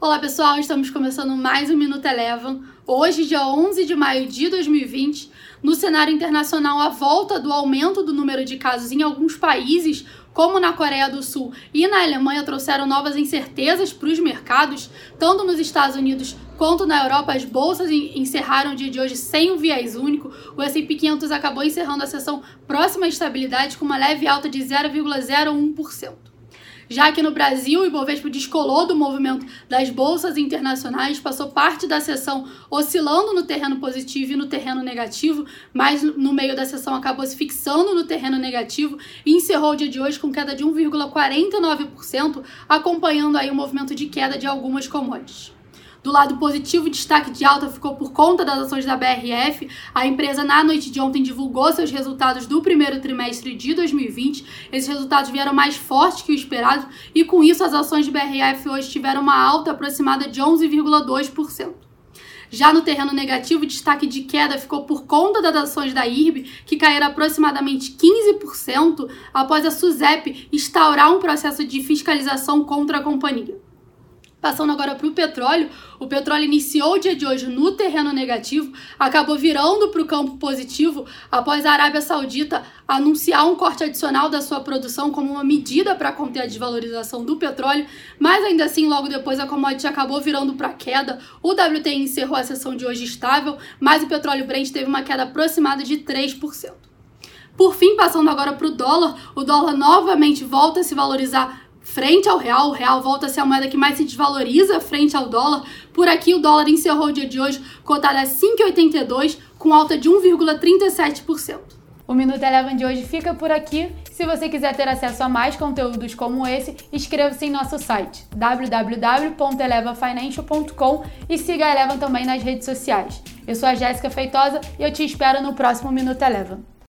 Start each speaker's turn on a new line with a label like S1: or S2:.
S1: Olá pessoal, estamos começando mais um Minuto Eleven. Hoje, dia 11 de maio de 2020, no cenário internacional, a volta do aumento do número de casos em alguns países, como na Coreia do Sul e na Alemanha, trouxeram novas incertezas para os mercados. Tanto nos Estados Unidos quanto na Europa, as bolsas encerraram o dia de hoje sem um viés único. O S&P 500 acabou encerrando a sessão próxima à estabilidade com uma leve alta de 0,01%. Já que no Brasil, o Ibovespa descolou do movimento das bolsas internacionais, passou parte da sessão oscilando no terreno positivo e no terreno negativo, mas no meio da sessão acabou se fixando no terreno negativo e encerrou o dia de hoje com queda de 1,49%, acompanhando aí o movimento de queda de algumas commodities. Do lado positivo, destaque de alta ficou por conta das ações da BRF. A empresa, na noite de ontem, divulgou seus resultados do primeiro trimestre de 2020. Esses resultados vieram mais fortes que o esperado e, com isso, as ações de BRF hoje tiveram uma alta aproximada de 11,2%. Já no terreno negativo, destaque de queda ficou por conta das ações da IRB, que caíram aproximadamente 15% após a SUSEP instaurar um processo de fiscalização contra a companhia. Passando agora para o petróleo, o petróleo iniciou o dia de hoje no terreno negativo, acabou virando para o campo positivo após a Arábia Saudita anunciar um corte adicional da sua produção como uma medida para conter a desvalorização do petróleo, mas ainda assim, logo depois a commodity acabou virando para queda. O WTI encerrou a sessão de hoje estável, mas o petróleo Brent teve uma queda aproximada de 3%. Por fim, passando agora para o dólar, o dólar novamente volta a se valorizar frente ao real. O real volta a ser a moeda que mais se desvaloriza frente ao dólar. Por aqui, o dólar encerrou o dia de hoje cotado a 5,82, com alta de 1,37%.
S2: O Minuto Eleven de hoje fica por aqui. Se você quiser ter acesso a mais conteúdos como esse, inscreva-se em nosso site www.elevafinancial.com e siga a Eleven também nas redes sociais. Eu sou a Jéssica Feitosa e eu te espero no próximo Minuto Eleven.